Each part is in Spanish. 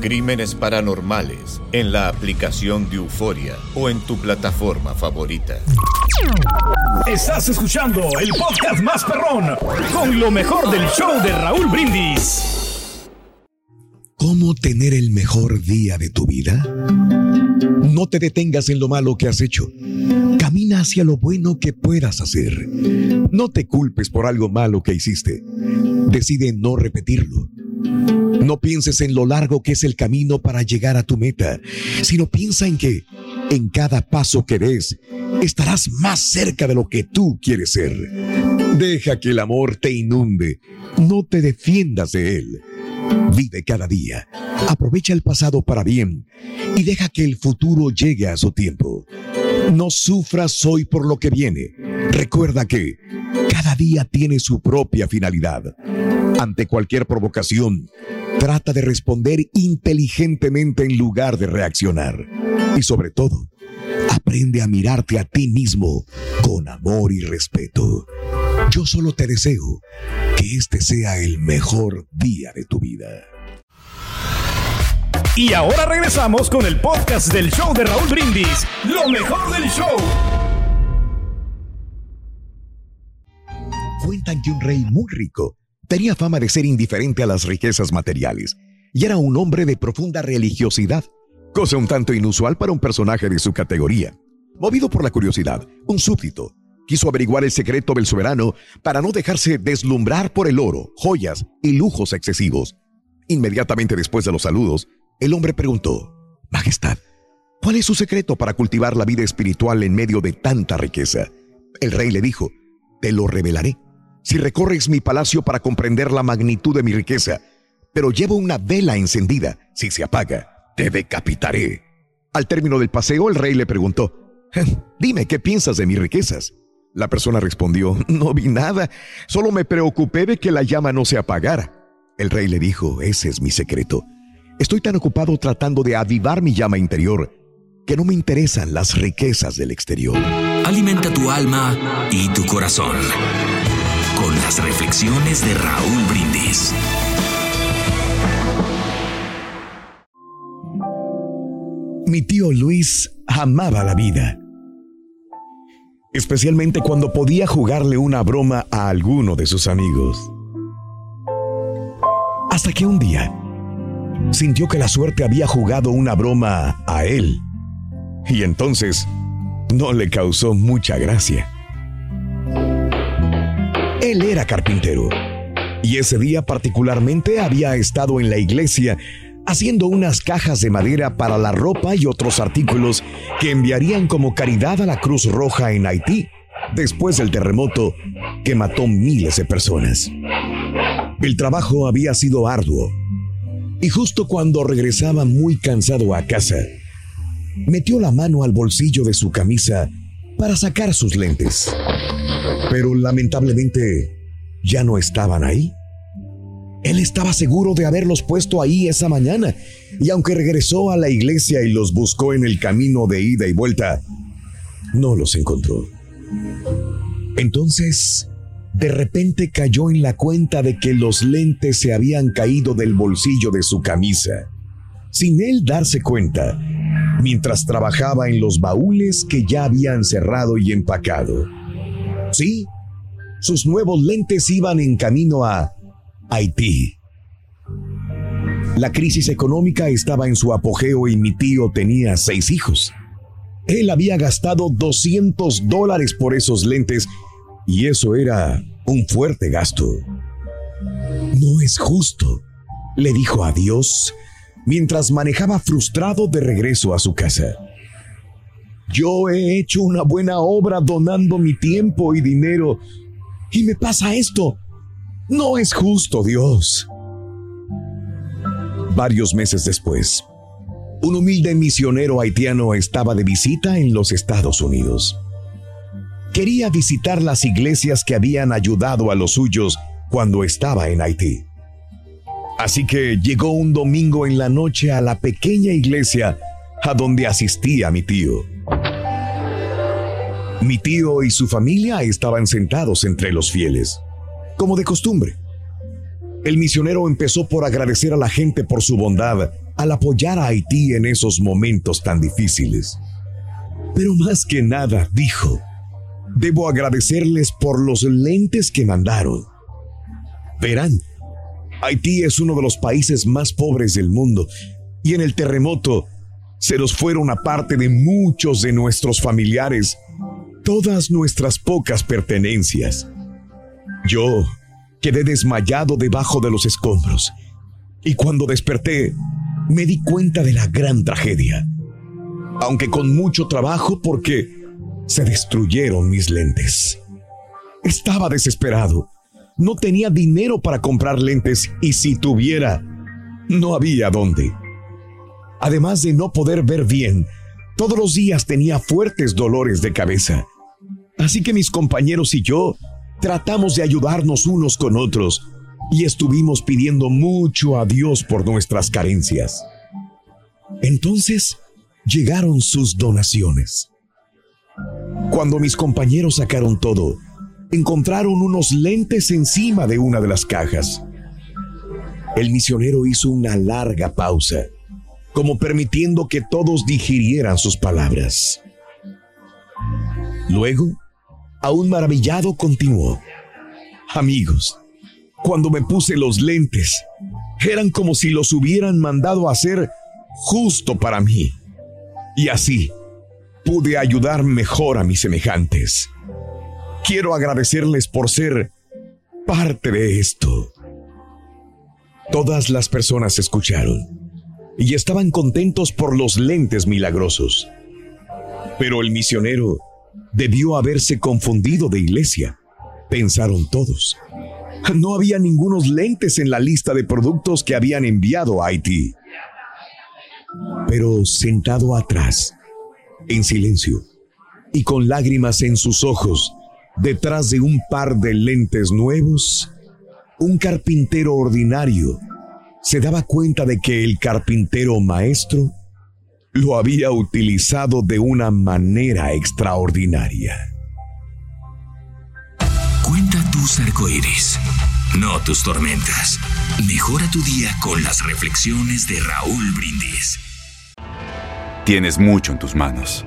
Crímenes Paranormales en la aplicación de Euforia o en tu plataforma favorita. Estás escuchando el podcast más perrón con lo mejor del show de Raúl Brindis. ¿Cómo tener el mejor día de tu vida? No te detengas en lo malo que has hecho. Camina hacia lo bueno que puedas hacer. No te culpes por algo malo que hiciste. Decide no repetirlo. No pienses en lo largo que es el camino para llegar a tu meta, sino piensa en que en cada paso que des estarás más cerca de lo que tú quieres ser. Deja que el amor te inunde. No te defiendas de él. Vive cada día. Aprovecha el pasado para bien y deja que el futuro llegue a su tiempo. No sufras hoy por lo que viene. Recuerda que cada día tiene su propia finalidad. Ante cualquier provocación, trata de responder inteligentemente en lugar de reaccionar. Y sobre todo, aprende a mirarte a ti mismo con amor y respeto. Yo solo te deseo que este sea el mejor día de tu vida. Y ahora regresamos con el podcast del show de Raúl Brindis. Lo mejor del show. Cuentan que un rey muy rico tenía fama de ser indiferente a las riquezas materiales y era un hombre de profunda religiosidad, cosa un tanto inusual para un personaje de su categoría. Movido por la curiosidad, un súbdito quiso averiguar el secreto del soberano para no dejarse deslumbrar por el oro, joyas y lujos excesivos. Inmediatamente después de los saludos, el hombre preguntó, Majestad, ¿cuál es su secreto para cultivar la vida espiritual en medio de tanta riqueza? El rey le dijo, Te lo revelaré. Si recorres mi palacio para comprender la magnitud de mi riqueza, pero llevo una vela encendida, si se apaga, te decapitaré. Al término del paseo, el rey le preguntó, Dime, ¿qué piensas de mis riquezas? La persona respondió, No vi nada, solo me preocupé de que la llama no se apagara. El rey le dijo, Ese es mi secreto. Estoy tan ocupado tratando de avivar mi llama interior que no me interesan las riquezas del exterior. Alimenta tu alma y tu corazón con las reflexiones de Raúl Brindis. Mi tío Luis amaba la vida, especialmente cuando podía jugarle una broma a alguno de sus amigos. Hasta que un día sintió que la suerte había jugado una broma a él, y entonces no le causó mucha gracia. Él era carpintero, y ese día particularmente había estado en la iglesia haciendo unas cajas de madera para la ropa y otros artículos que enviarían como caridad a la Cruz Roja en Haití después del terremoto que mató miles de personas. El trabajo había sido arduo y justo cuando regresaba muy cansado a casa, metió la mano al bolsillo de su camisa para sacar sus lentes. Pero lamentablemente ya no estaban ahí. Él estaba seguro de haberlos puesto ahí esa mañana, y aunque regresó a la iglesia y los buscó en el camino de ida y vuelta, no los encontró. Entonces, de repente cayó en la cuenta de que los lentes se habían caído del bolsillo de su camisa, sin él darse cuenta, mientras trabajaba en los baúles que ya habían cerrado y empacado. Sí, sus nuevos lentes iban en camino a Haití. La crisis económica estaba en su apogeo y mi tío tenía seis hijos. Él había gastado 200 dólares por esos lentes y eso era un fuerte gasto. No es justo, le dijo a Dios mientras manejaba frustrado de regreso a su casa. Yo he hecho una buena obra donando mi tiempo y dinero y me pasa esto. No es justo, Dios. Varios meses después, un humilde misionero haitiano estaba de visita en los Estados Unidos. Quería visitar las iglesias que habían ayudado a los suyos cuando estaba en Haití. Así que llegó un domingo en la noche a la pequeña iglesia a donde asistía mi tío. Mi tío y su familia estaban sentados entre los fieles, como de costumbre. El misionero empezó por agradecer a la gente por su bondad al apoyar a Haití en esos momentos tan difíciles. Pero más que nada, dijo, debo agradecerles por los lentes que mandaron. Verán, Haití es uno de los países más pobres del mundo y en el terremoto se nos fueron aparte de muchos de nuestros familiares todas nuestras pocas pertenencias. Yo quedé desmayado debajo de los escombros y cuando desperté me di cuenta de la gran tragedia, aunque con mucho trabajo porque se destruyeron mis lentes. Estaba desesperado. No tenía dinero para comprar lentes y si tuviera, no había dónde. Además de no poder ver bien, todos los días tenía fuertes dolores de cabeza Así que mis compañeros y yo tratamos de ayudarnos unos con otros y estuvimos pidiendo mucho a Dios por nuestras carencias. Entonces llegaron sus donaciones. Cuando mis compañeros sacaron todo, encontraron unos lentes encima de una de las cajas. El misionero hizo una larga pausa, como permitiendo que todos digirieran sus palabras. Luego, Aún maravillado continuó. Amigos, cuando me puse los lentes, eran como si los hubieran mandado a hacer justo para mí. Y así pude ayudar mejor a mis semejantes. Quiero agradecerles por ser parte de esto. Todas las personas escucharon y estaban contentos por los lentes milagrosos. Pero el misionero Debió haberse confundido de iglesia, pensaron todos. No había ningunos lentes en la lista de productos que habían enviado a Haití. Pero sentado atrás, en silencio y con lágrimas en sus ojos, detrás de un par de lentes nuevos, un carpintero ordinario se daba cuenta de que el carpintero maestro lo había utilizado de una manera extraordinaria. Cuenta tus arcoíris, no tus tormentas. Mejora tu día con las reflexiones de Raúl Brindis. Tienes mucho en tus manos,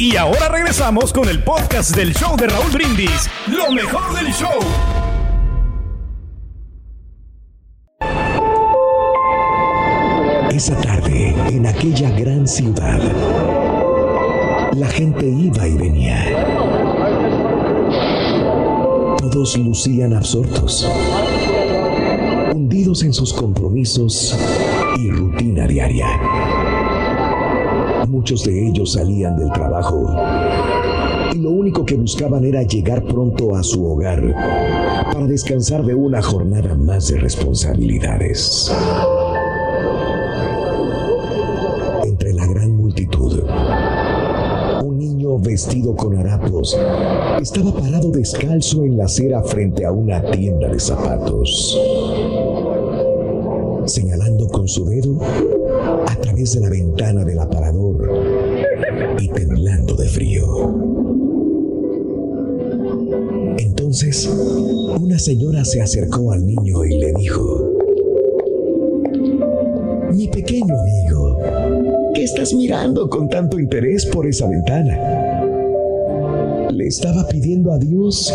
Y ahora regresamos con el podcast del show de Raúl Brindis, lo mejor del show. Esa tarde, en aquella gran ciudad, la gente iba y venía. Todos lucían absortos, hundidos en sus compromisos y rutina diaria. Muchos de ellos salían del trabajo y lo único que buscaban era llegar pronto a su hogar para descansar de una jornada más de responsabilidades. Entre la gran multitud, un niño vestido con harapos estaba parado descalzo en la acera frente a una tienda de zapatos, señalando con su dedo a través de la ventana del aparador y temblando de frío. Entonces, una señora se acercó al niño y le dijo, Mi pequeño amigo, ¿qué estás mirando con tanto interés por esa ventana? Le estaba pidiendo a Dios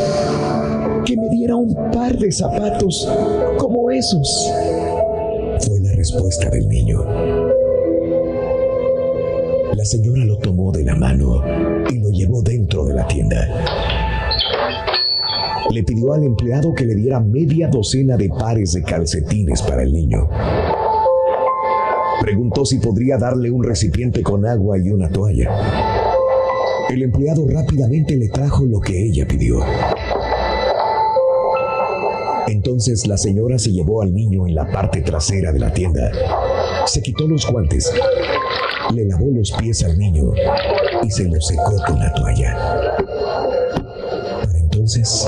que me diera un par de zapatos como esos. Respuesta del niño. La señora lo tomó de la mano y lo llevó dentro de la tienda. Le pidió al empleado que le diera media docena de pares de calcetines para el niño. Preguntó si podría darle un recipiente con agua y una toalla. El empleado rápidamente le trajo lo que ella pidió. Entonces la señora se llevó al niño en la parte trasera de la tienda. Se quitó los guantes, le lavó los pies al niño y se los secó con la toalla. Para entonces,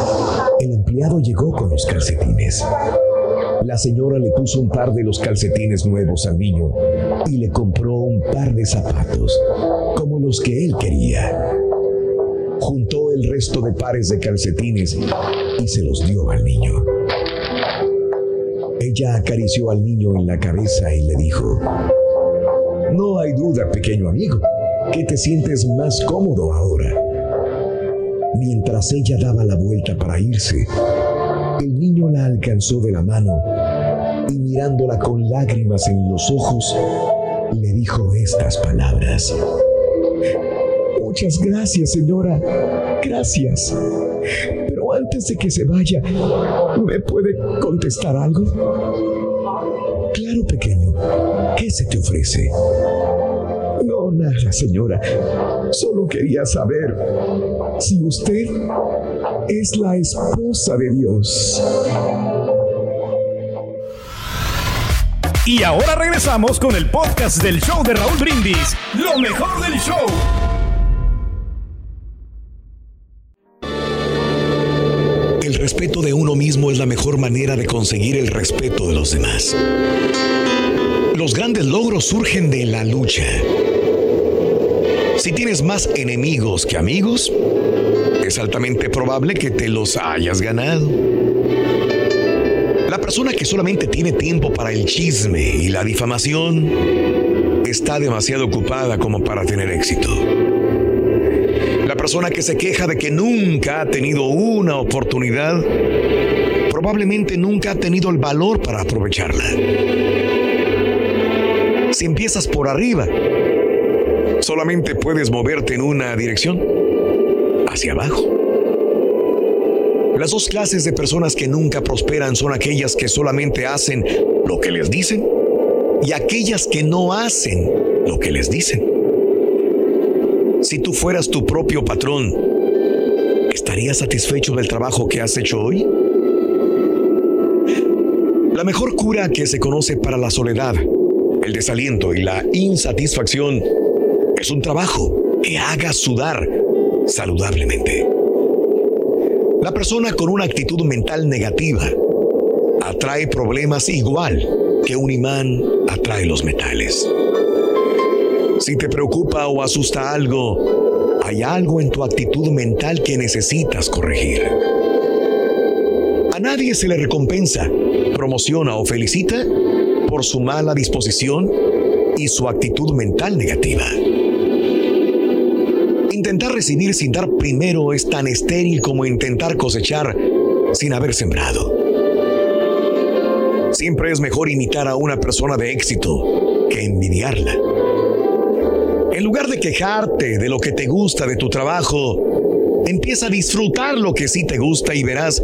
el empleado llegó con los calcetines. La señora le puso un par de los calcetines nuevos al niño y le compró un par de zapatos, como los que él quería. Juntó el resto de pares de calcetines y se los dio al niño. Ella acarició al niño en la cabeza y le dijo, No hay duda, pequeño amigo, que te sientes más cómodo ahora. Mientras ella daba la vuelta para irse, el niño la alcanzó de la mano y mirándola con lágrimas en los ojos, le dijo estas palabras. Muchas gracias, señora. Gracias. Antes de que se vaya, ¿me puede contestar algo? Claro, pequeño. ¿Qué se te ofrece? No, nada, señora. Solo quería saber si usted es la esposa de Dios. Y ahora regresamos con el podcast del show de Raúl Brindis, lo mejor del show. Respeto de uno mismo es la mejor manera de conseguir el respeto de los demás. Los grandes logros surgen de la lucha. Si tienes más enemigos que amigos, es altamente probable que te los hayas ganado. La persona que solamente tiene tiempo para el chisme y la difamación está demasiado ocupada como para tener éxito. Persona que se queja de que nunca ha tenido una oportunidad probablemente nunca ha tenido el valor para aprovecharla. Si empiezas por arriba, solamente puedes moverte en una dirección, hacia abajo. Las dos clases de personas que nunca prosperan son aquellas que solamente hacen lo que les dicen y aquellas que no hacen lo que les dicen. Si tú fueras tu propio patrón, ¿estarías satisfecho del trabajo que has hecho hoy? La mejor cura que se conoce para la soledad, el desaliento y la insatisfacción es un trabajo que haga sudar saludablemente. La persona con una actitud mental negativa atrae problemas igual que un imán atrae los metales. Si te preocupa o asusta algo, hay algo en tu actitud mental que necesitas corregir. A nadie se le recompensa, promociona o felicita por su mala disposición y su actitud mental negativa Intentar recibir sin dar primero es tan estéril como intentar cosechar sin haber sembrado. Siempre es mejor imitar a una persona de éxito que envidiarla. En lugar de quejarte de lo que te gusta de tu trabajo, empieza a disfrutar lo que sí te gusta y verás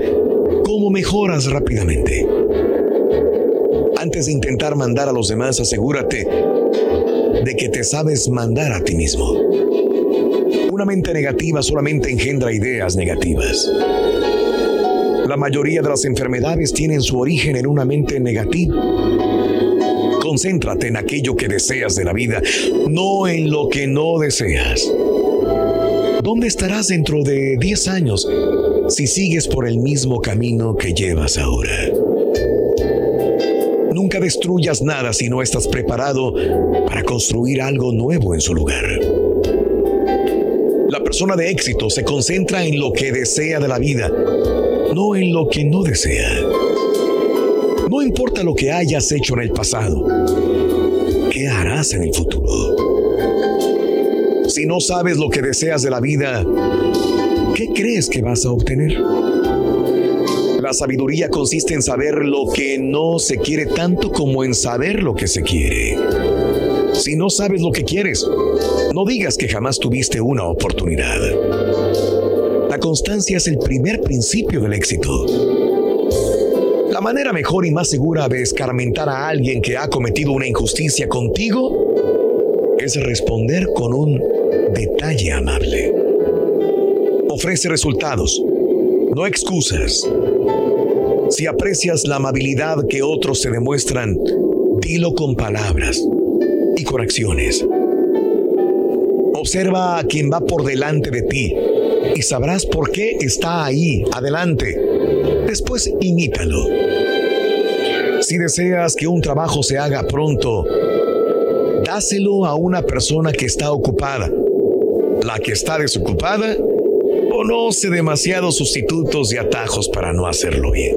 cómo mejoras rápidamente. Antes de intentar mandar a los demás, asegúrate de que te sabes mandar a ti mismo. Una mente negativa solamente engendra ideas negativas. La mayoría de las enfermedades tienen su origen en una mente negativa. Concéntrate en aquello que deseas de la vida, no en lo que no deseas. ¿Dónde estarás dentro de 10 años si sigues por el mismo camino que llevas ahora? Nunca destruyas nada si no estás preparado para construir algo nuevo en su lugar. La persona de éxito se concentra en lo que desea de la vida, no en lo que no desea. Importa lo que hayas hecho en el pasado, ¿qué harás en el futuro? Si no sabes lo que deseas de la vida, ¿qué crees que vas a obtener? La sabiduría consiste en saber lo que no se quiere tanto como en saber lo que se quiere. Si no sabes lo que quieres, no digas que jamás tuviste una oportunidad. La constancia es el primer principio del éxito. La manera mejor y más segura de escarmentar a alguien que ha cometido una injusticia contigo es responder con un detalle amable. Ofrece resultados, no excusas. Si aprecias la amabilidad que otros se demuestran, dilo con palabras y con acciones. Observa a quien va por delante de ti y sabrás por qué está ahí, adelante. Después imítalo. Si deseas que un trabajo se haga pronto, dáselo a una persona que está ocupada. La que está desocupada conoce demasiados sustitutos y atajos para no hacerlo bien.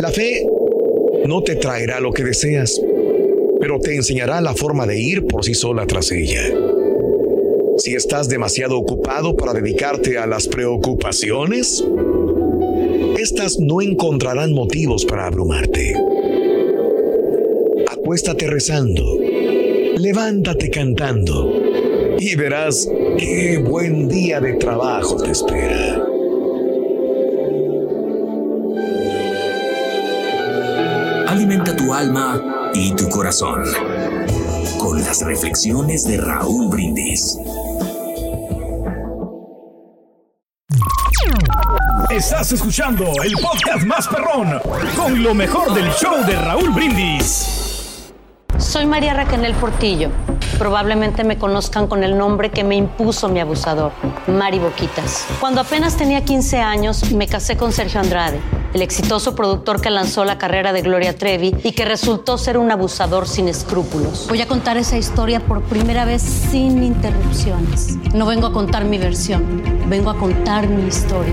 La fe no te traerá lo que deseas, pero te enseñará la forma de ir por sí sola tras ella. Si estás demasiado ocupado para dedicarte a las preocupaciones, estas no encontrarán motivos para abrumarte. Acuéstate rezando, levántate cantando y verás qué buen día de trabajo te espera. Alimenta tu alma y tu corazón con las reflexiones de Raúl Brindis. Estás escuchando el podcast más perrón con lo mejor del show de Raúl Brindis. Soy María Raquel Portillo. Probablemente me conozcan con el nombre que me impuso mi abusador, Mari Boquitas. Cuando apenas tenía 15 años, me casé con Sergio Andrade, el exitoso productor que lanzó la carrera de Gloria Trevi y que resultó ser un abusador sin escrúpulos. Voy a contar esa historia por primera vez sin interrupciones. No vengo a contar mi versión, vengo a contar mi historia.